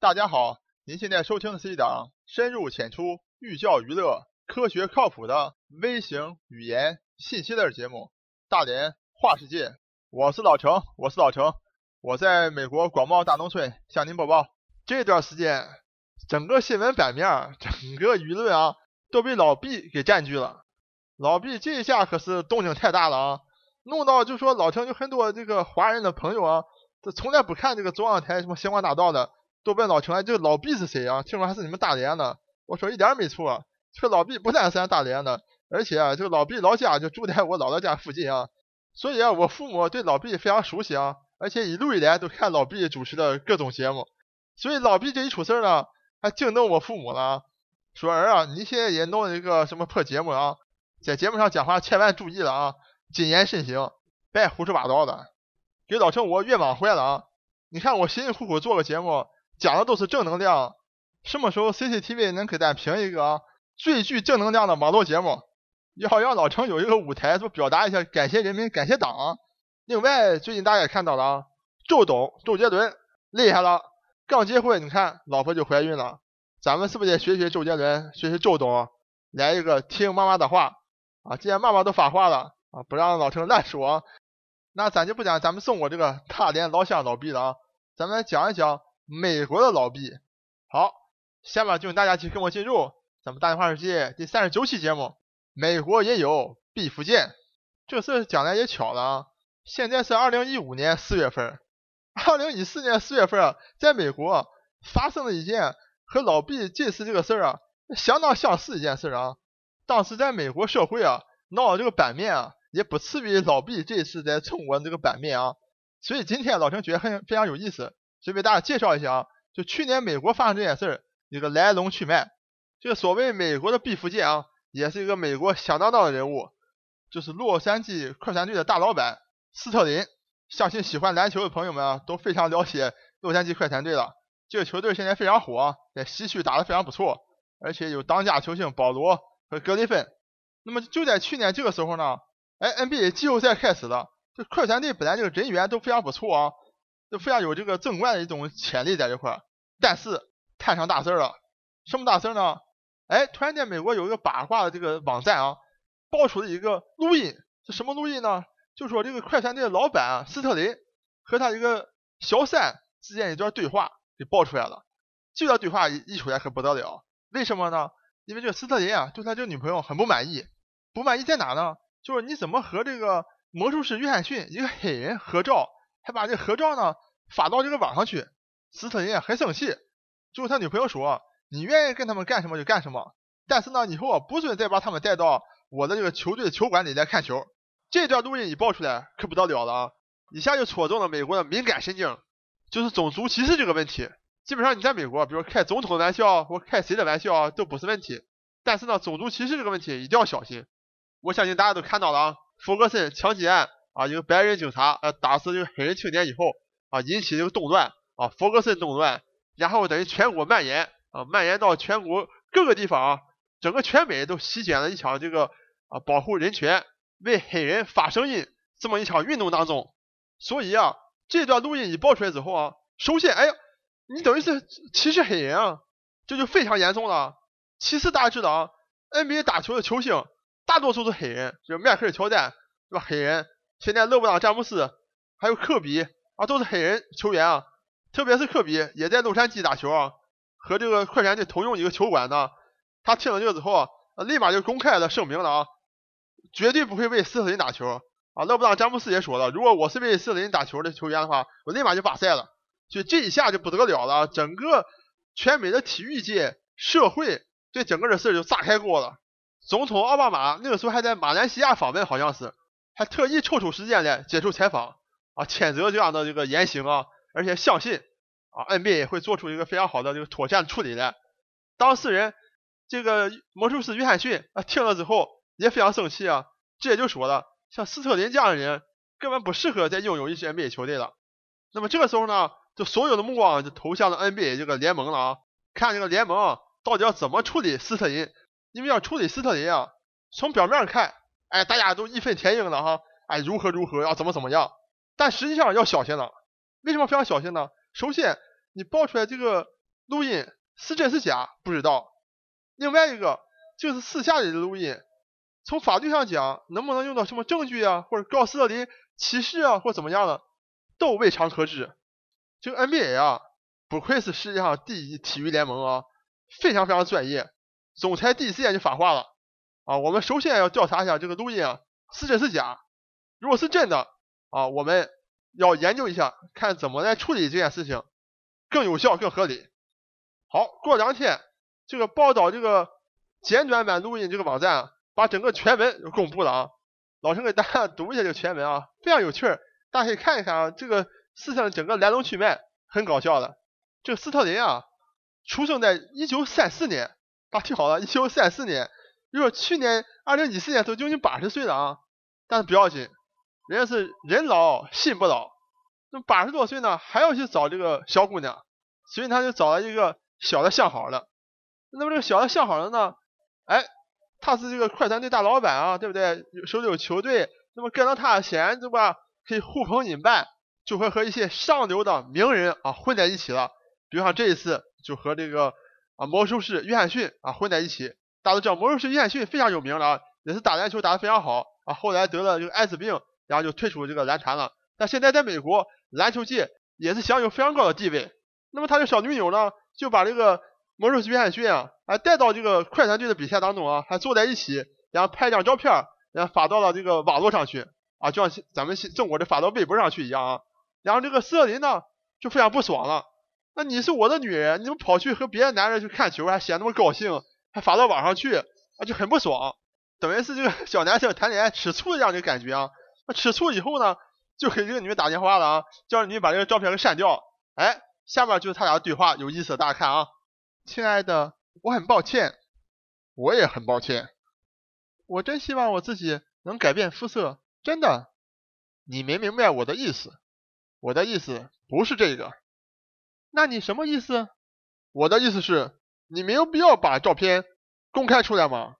大家好，您现在收听的是一档深入浅出、寓教于乐、科学靠谱的微型语言信息类节目《大连话世界》。我是老程，我是老程，我在美国广袤大农村向您播报。这段时间，整个新闻版面、整个舆论啊，都被老毕给占据了。老毕这一下可是动静太大了啊，弄到就说老程有很多这个华人的朋友啊。这从来不看这个中央台什么星光大道的，都问老程哎，这老毕是谁啊？听说还是你们大连的。我说一点没错，这个老毕不但是咱大连的，而且啊，这个老毕老家就住在我姥姥家附近啊。所以啊，我父母对老毕非常熟悉啊，而且一路以来都看老毕主持的各种节目。所以老毕这一出事儿呢，还惊动我父母了，说儿啊，你现在也弄一个什么破节目啊，在节目上讲话千万注意了啊，谨言慎行，别胡说八道的。给老程我越忙坏了啊！你看我辛辛苦苦做个节目，讲的都是正能量，什么时候 CCTV 能给咱评一个最具正能量的网络节目？要让老程有一个舞台，说表达一下感谢人民、感谢党。另外，最近大家也看到了啊，周董周杰伦厉害了，刚结婚，你看老婆就怀孕了。咱们是不是得学学周杰伦，学学周董，来一个听妈妈的话啊？既然妈妈都发话了啊，不让老程乱说。那咱就不讲咱们中国这个大连老乡老毕了啊，咱们来讲一讲美国的老毕。好，下面就请大家去跟我进入咱们大连话世界第三十九期节目。美国也有毕福剑，这事讲来也巧了啊，现在是二零一五年四月份，二零一四年四月份啊，在美国发生了一件和老毕这次这个事儿啊相当相似一件事啊。当时在美国社会啊闹的这个版面啊。也不次于老毕这次在中国这个版面啊，所以今天老陈觉得很非常有意思，所以为大家介绍一下啊，就去年美国发生这件事儿一个来龙去脉。这个所谓美国的毕福剑啊，也是一个美国响当当的人物，就是洛杉矶快船队的大老板斯特林。相信喜欢篮球的朋友们啊，都非常了解洛杉矶快船队了。这个球队现在非常火，在西区打得非常不错，而且有当家球星保罗和格里芬。那么就在去年这个时候呢。哎，NBA 季后赛开始了，这快船队本来这个人员都非常不错啊，都非常有这个争冠的一种潜力在这块儿。但是摊上大事儿了，什么大事儿呢？哎，突然间美国有一个八卦的这个网站啊，爆出了一个录音，是什么录音呢？就说这个快船队的老板啊斯特林和他一个小三之间一段对话给爆出来了。这段对话一出来可不得了，为什么呢？因为这个斯特林啊对他这个女朋友很不满意，不满意在哪呢？就是你怎么和这个魔术师约翰逊一个黑人合照，还把这合照呢发到这个网上去？斯特林很生气，就是他女朋友说：“你愿意跟他们干什么就干什么，但是呢，以后啊不准再把他们带到我的这个球队的球馆里来看球。”这段录音一爆出来，可不得了了啊！一下就戳中了美国的敏感神经，就是种族歧视这个问题。基本上你在美国，比如开总统的玩笑或开谁的玩笑都不是问题，但是呢，种族歧视这个问题一定要小心。我相信大家都看到了啊，弗格森枪击案啊，一个白人警察呃打死这个黑人青年以后啊，引起这个动乱啊，弗格森动乱，然后等于全国蔓延啊，蔓延到全国各个地方啊，整个全美都席卷了一场这个啊保护人权、为黑人发声音这么一场运动当中。所以啊，这段录音一爆出来之后啊，首先，哎呀，你等于是歧视黑人啊，这就非常严重了。其次，大家知道啊，NBA 打球的球星。大多数是黑人，就是迈克尔乔丹，对吧？黑人，现在勒布朗詹姆斯，还有科比啊，都是黑人球员啊。特别是科比也在洛杉矶打球啊，和这个快船队同用一个球馆呢。他听了这个之后啊，立马就公开了声明了啊，绝对不会为斯特林打球啊。勒布朗詹姆斯也说了，如果我是为斯特林打球的球员的话，我立马就罢赛了。所以这一下就不得了了，整个全美的体育界、社会对整个的事就炸开锅了。总统奥巴马那个时候还在马来西亚访问，好像是还特意抽出时间来接受采访啊，谴责这样的这个言行啊，而且相信啊 NBA 会做出一个非常好的这个妥善处理来。当事人这个魔术师约翰逊啊听了之后也非常生气啊，直接就说了，像斯特林这样的人根本不适合再拥有一支 NBA 球队了。那么这个时候呢，就所有的目光就投向了 NBA 这个联盟了啊，看这个联盟到底要怎么处理斯特林。因为要处理斯特林啊，从表面上看，哎，大家都义愤填膺的哈，哎，如何如何，要怎么怎么样，但实际上要小心了。为什么非常小心呢？首先，你爆出来这个录音是真是假不知道。另外一个就是私下里的录音，从法律上讲能不能用到什么证据啊，或者告斯特林歧视啊，或怎么样的，都未尝可知。这个 NBA 啊，不愧是世界上第一体育联盟啊，非常非常专业。总裁第一时间就发话了啊，我们首先要调查一下这个录音啊是真是假。如果是真的啊，我们要研究一下，看怎么来处理这件事情更有效、更合理。好，过两天这个报道这个简短版录音这个网站啊把整个全文公布了啊。老陈给大家 读一下这个全文啊，非常有趣，大家可以看一看啊，这个事情整个来龙去脉很搞笑的。这个斯特林啊，出生在一九三四年，大家听好了，一九三四年，就说去年二零一四年都将近八十岁了啊，但是不要紧。人家是人老心不老，那八十多岁呢，还要去找这个小姑娘，所以他就找了一个小的相好的。那么这个小的相好的呢，哎，他是这个快餐店大老板啊，对不对？手里有球队，那么跟着他闲对吧？可以呼朋引伴，就会和一些上流的名人啊混在一起了。比如像这一次就和这个啊魔术师约翰逊啊混在一起。大家都知道魔术师约翰逊非常有名了啊，也是打篮球打得非常好啊，后来得了这个艾滋病。然后就退出这个篮坛了，但现在在美国篮球界也是享有非常高的地位。那么他的小女友呢，就把这个魔术师约翰逊啊，还带到这个快船队的比赛当中啊，还坐在一起，然后拍一张照片，然后发到了这个网络上去啊，就像咱们中国的发到微博上去一样啊。然后这个斯特林呢，就非常不爽了，那你是我的女人，你怎么跑去和别的男人去看球，还显那么高兴，还发到网上去，啊，就很不爽，等于是这个小男生谈恋爱吃醋一样的感觉啊。那吃醋以后呢，就给这个女的打电话了啊，叫女把这个照片给删掉。哎，下面就是他俩的对话，有意思，大家看啊。亲爱的，我很抱歉，我也很抱歉，我真希望我自己能改变肤色，真的。你没明白我的意思，我的意思不是这个。那你什么意思？我的意思是，你没有必要把照片公开出来吗？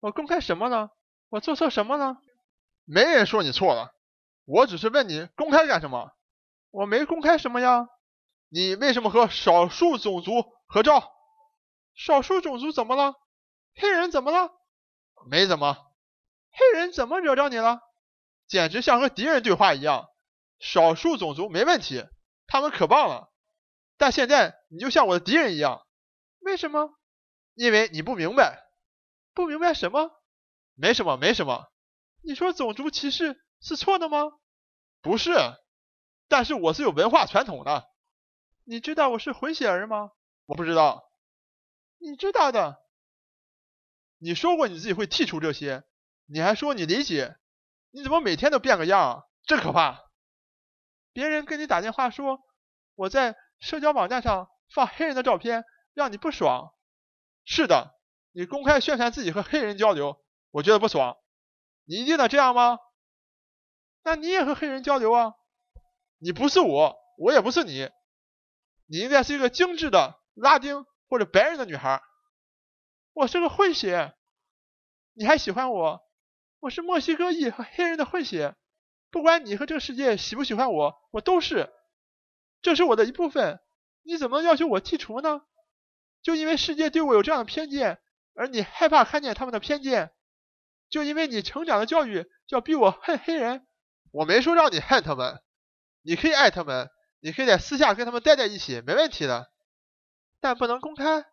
我公开什么呢？我做错什么了？没人说你错了，我只是问你公开干什么？我没公开什么呀？你为什么和少数种族合照？少数种族怎么了？黑人怎么了？没怎么。黑人怎么惹着你了？简直像和敌人对话一样。少数种族没问题，他们可棒了。但现在你就像我的敌人一样。为什么？因为你不明白。不明白什么？没什么，没什么。你说种族歧视是错的吗？不是，但是我是有文化传统的。你知道我是混血儿吗？我不知道。你知道的。你说过你自己会剔除这些，你还说你理解。你怎么每天都变个样？真可怕。别人跟你打电话说我在社交网站上放黑人的照片，让你不爽。是的，你公开宣传自己和黑人交流，我觉得不爽。你一定得这样吗？那你也和黑人交流啊？你不是我，我也不是你。你应该是一个精致的拉丁或者白人的女孩。我是个混血。你还喜欢我？我是墨西哥裔和黑人的混血。不管你和这个世界喜不喜欢我，我都是。这是我的一部分。你怎么能要求我剔除呢？就因为世界对我有这样的偏见，而你害怕看见他们的偏见？就因为你成长的教育，要逼我恨黑人？我没说让你恨他们，你可以爱他们，你可以在私下跟他们待在一起，没问题的，但不能公开。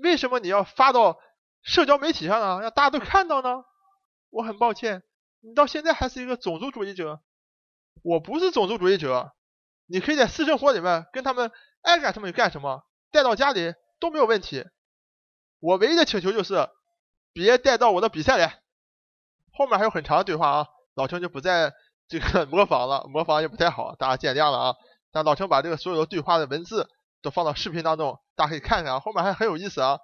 为什么你要发到社交媒体上呢？让大家都看到呢？我很抱歉，你到现在还是一个种族主义者。我不是种族主义者，你可以在私生活里面跟他们爱干什么就干什么，带到家里都没有问题。我唯一的请求就是别带到我的比赛来。后面还有很长的对话啊，老陈就不再这个 模仿了，模仿也不太好，大家见谅了啊。但老陈把这个所有的对话的文字都放到视频当中，大家可以看看啊，后面还很有意思啊。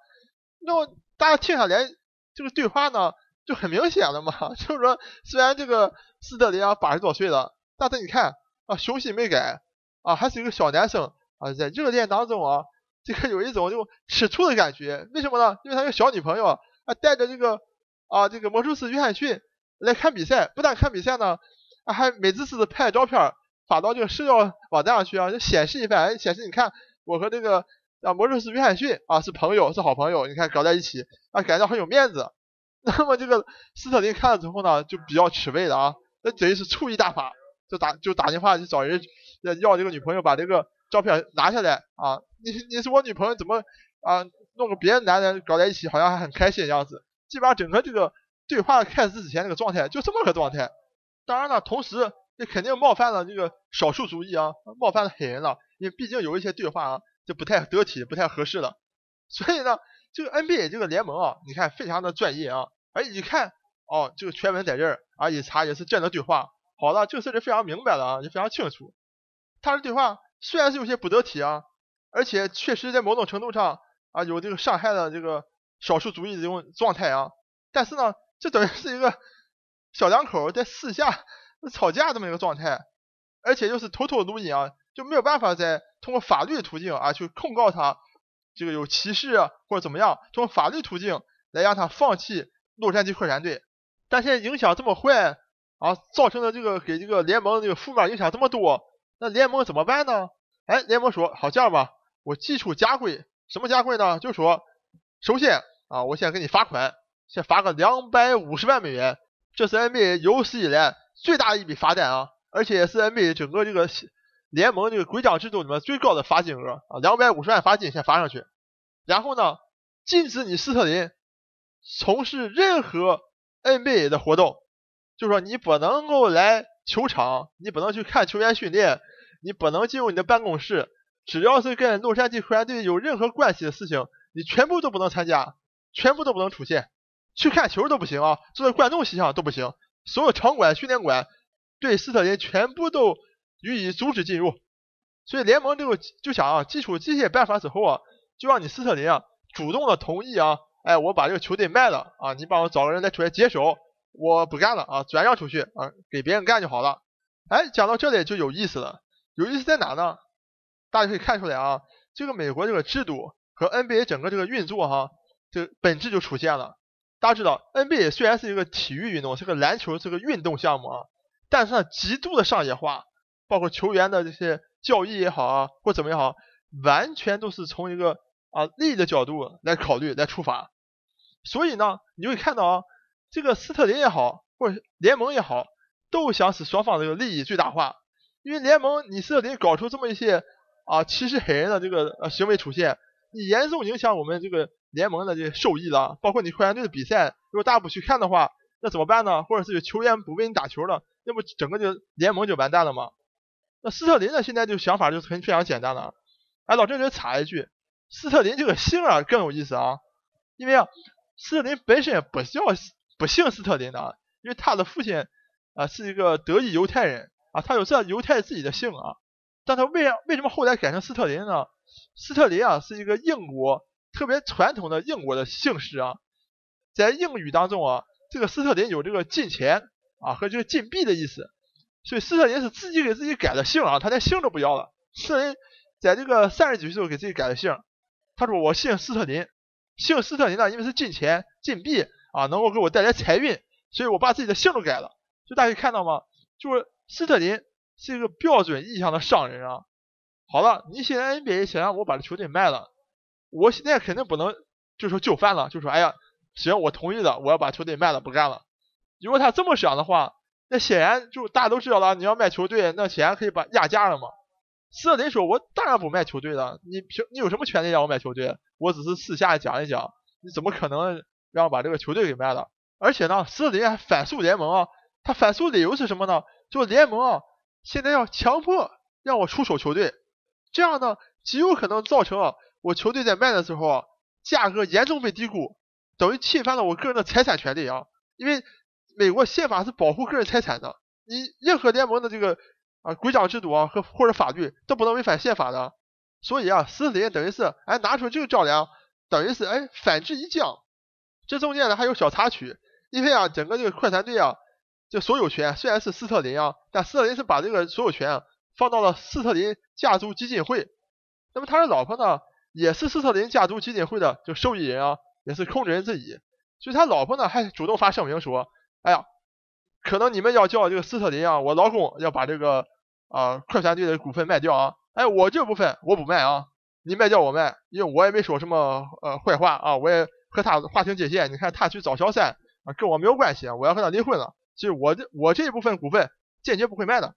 那么大家听下来，这个对话呢就很明显了嘛，就是说虽然这个斯特林啊八十多岁了，但是你看啊雄心没改啊，还是一个小男生啊，在热恋当中啊，这个有一种就吃醋的感觉，为什么呢？因为他有小女朋友啊，带着这个啊这个魔术师约翰逊。来看比赛，不但看比赛呢，还美滋滋的拍照片发到这个社交网站上去啊，就显示一番，显示你看我和这个啊，魔术师约翰逊啊是朋友，是好朋友，你看搞在一起啊，感觉很有面子。那么这个斯特林看了之后呢，就比较吃味了啊，那等于是醋意大发，就打就打电话去找人要这个女朋友把这个照片拿下来啊，你你是我女朋友，怎么啊弄个别的男人搞在一起，好像还很开心的样子。基本上整个这个对话开始之前那个状态就这么个状态。当然了，同时这肯定冒犯了这个少数族裔啊，冒犯了黑人了，因为毕竟有一些对话啊就不太得体，不太合适了。所以呢，这个 NBA 这个联盟啊，你看非常的专业啊。哎，一看哦，这个全文在这儿啊，一查也是真的对话。好了，这个事就非常明白了啊，也非常清楚。他的对话虽然是有些不得体啊，而且确实在某种程度上啊有这个伤害了这个少数族裔的这种状态啊，但是呢，这等于是一个小两口在私下吵架这么一个状态，而且又是偷偷录音啊，就没有办法再通过法律途径啊去控告他这个有歧视啊或者怎么样，通过法律途径来让他放弃。洛杉矶快船队，但现在影响这么坏啊，造成的这个给这个联盟这个负面影响这么多，那联盟怎么办呢？哎，联盟说好这样吧，我祭出加规，什么加规呢？就说首先啊，我先给你罚款，先罚个两百五十万美元，这是 NBA 有史以来最大的一笔罚单啊，而且也是 NBA 整个这个联盟这个规章制度里面最高的罚金额啊，两百五十万罚金先罚上去，然后呢，禁止你斯特林。从事任何 NBA 的活动，就说你不能够来球场，你不能去看球员训练，你不能进入你的办公室，只要是跟洛杉矶湖人队有任何关系的事情，你全部都不能参加，全部都不能出现，去看球都不行啊，作为观众席上都不行，所有场馆、训练馆对斯特林全部都予以阻止进入。所以联盟这个就想啊，基础这些办法之后啊，就让你斯特林啊主动的同意啊。哎，我把这个球队卖了啊！你帮我找个人来出来接手，我不干了啊，转让出去啊，给别人干就好了。哎，讲到这里就有意思了，有意思在哪呢？大家可以看出来啊，这个美国这个制度和 NBA 整个这个运作哈，这本质就出现了。大家知道，NBA 虽然是一个体育运动，是个篮球，是个运动项目啊，但是它极度的商业化，包括球员的这些交易也好啊，或怎么也好，完全都是从一个啊利益的角度来考虑来出发。所以呢，你会看到啊，这个斯特林也好，或者联盟也好，都想使双方这个利益最大化。因为联盟你斯特林搞出这么一些啊歧视黑人的这个呃行为出现，你严重影响我们这个联盟的这些收益了。包括你快船队的比赛，如果大家不去看的话，那怎么办呢？或者是有球员不为你打球了，那不整个就联盟就完蛋了吗？那斯特林呢，现在就想法就很非常简单了。哎，老郑这插一句，斯特林这个姓啊更有意思啊，因为啊。斯特林本身也不叫不姓斯特林的，因为他的父亲啊是一个德裔犹太人啊，他有这犹太自己的姓啊，但他为啥为什么后来改成斯特林呢？斯特林啊是一个英国特别传统的英国的姓氏啊，在英语当中啊，这个斯特林有这个金钱啊和这个金币的意思，所以斯特林是自己给自己改的姓啊，他连姓都不要了。斯特林在这个三十几岁时候给自己改的姓，他说我姓斯特林。姓斯特林呢，因为是金钱、金币啊，能够给我带来财运，所以我把自己的姓都改了。就大家可以看到吗？就是斯特林是一个标准意义上的商人啊。好了，你现在 NBA 想让我把这球队卖了，我现在肯定不能就说就范了，就说哎呀，行，我同意了，我要把球队卖了，不干了。如果他这么想的话，那显然就大家都知道了，你要卖球队，那显然可以把压价了嘛。斯特林说：“我当然不卖球队了，你凭你有什么权利让我卖球队？我只是私下讲一讲，你怎么可能然后把这个球队给卖了？而且呢，斯特林还反诉联盟啊，他反诉理由是什么呢？就联盟啊，现在要强迫让我出手球队，这样呢，极有可能造成啊，我球队在卖的时候啊，价格严重被低估，等于侵犯了我个人的财产权利啊。因为美国宪法是保护个人财产的，你任何联盟的这个。”啊，规章制度啊和或者法律都不能违反宪法的，所以啊，斯特林等于是哎拿出这个照量，等于是哎反制一将。这中间呢还有小插曲，因为啊整个这个快船队啊，这所有权虽然是斯特林啊，但斯特林是把这个所有权放到了斯特林家族基金会。那么他的老婆呢，也是斯特林家族基金会的就受益人啊，也是控制人之一。所以他老婆呢还主动发声明说，哎呀，可能你们要叫这个斯特林啊，我老公要把这个。啊，快船队的股份卖掉啊！哎，我这部分我不卖啊！你卖掉我卖，因为我也没说什么呃坏话啊，我也和他划清界限。你看他去找小三啊，跟我没有关系啊，我要和他离婚了。其实我这我这一部分股份坚决不会卖的。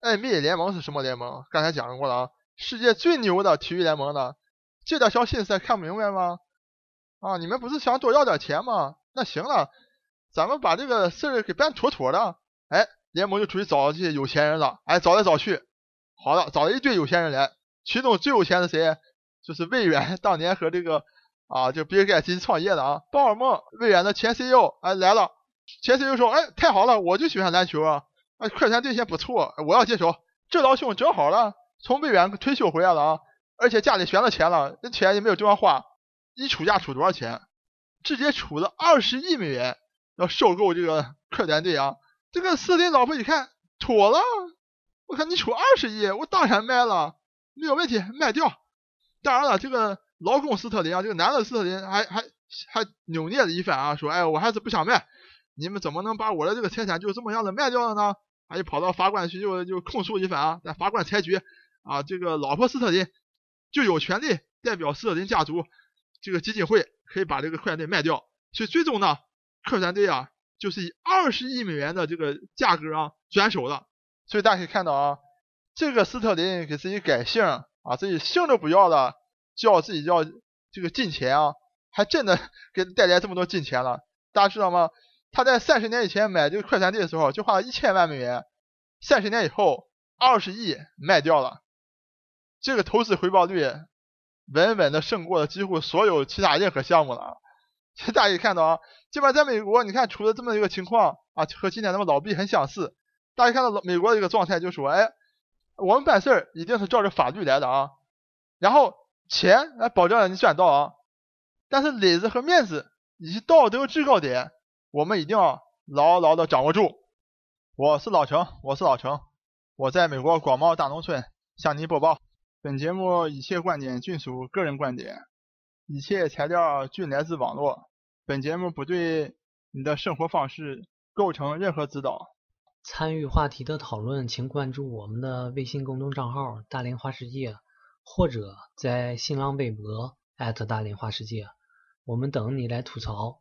NBA 联盟是什么联盟？刚才讲过了啊，世界最牛的体育联盟的，这点小心思还看不明白吗？啊，你们不是想多要点钱吗？那行了，咱们把这个事儿给办妥妥的。哎，联盟就出去找这些有钱人了。哎，找来找去，好了，找了一堆有钱人来，其中最有钱的谁？就是魏源当年和这个啊，就比尔盖茨创业的啊，鲍尔默，微软的前 CEO 哎来了。前 CEO 说，哎，太好了，我就喜欢篮球啊，啊，快船队现不错，我要接手。这老兄正好了，从微软退休回来了啊，而且家里悬了钱了，那钱也没有地方花。一出价出多少钱？直接出了二十亿美元，要收购这个快船队啊！这个斯林老婆一看，妥了，我看你出二十亿，我当然卖了，没有问题，卖掉。当然了，这个老公斯特林啊，这个男的斯特林还还还扭捏了一番啊，说，哎，我还是不想卖，你们怎么能把我的这个财产就这么样的卖掉了呢？他就跑到法官去就就控诉一番啊，但法官裁决啊，这个老婆斯特林就有权利代表斯特林家族。这个基金会可以把这个快船队卖掉，所以最终呢，快船队啊就是以二十亿美元的这个价格啊转手了。所以大家可以看到啊，这个斯特林给自己改姓啊，自己姓都不要了，叫自己叫这个金钱啊，还真的给带来这么多金钱了。大家知道吗？他在三十年以前买这个快餐店的时候就花了一千万美元，三十年以后二十亿卖掉了，这个投资回报率。稳稳的胜过了几乎所有其他任何项目了。其实大家可以看到啊，基本上在美国，你看出了这么一个情况啊，和今天咱们老毕很相似。大家看到老美国的一个状态，就是说，哎，我们办事儿一定是照着法律来的啊，然后钱来保证了你赚到啊，但是里子和面子以及道德制高点，我们一定要牢牢的掌握住。我是老程，我是老程，我在美国广袤大农村向您播报。本节目一切观点均属个人观点，一切材料均来自网络。本节目不对你的生活方式构成任何指导。参与话题的讨论，请关注我们的微信公众账号“大连花世界”，或者在新浪微博大连花世界，我们等你来吐槽。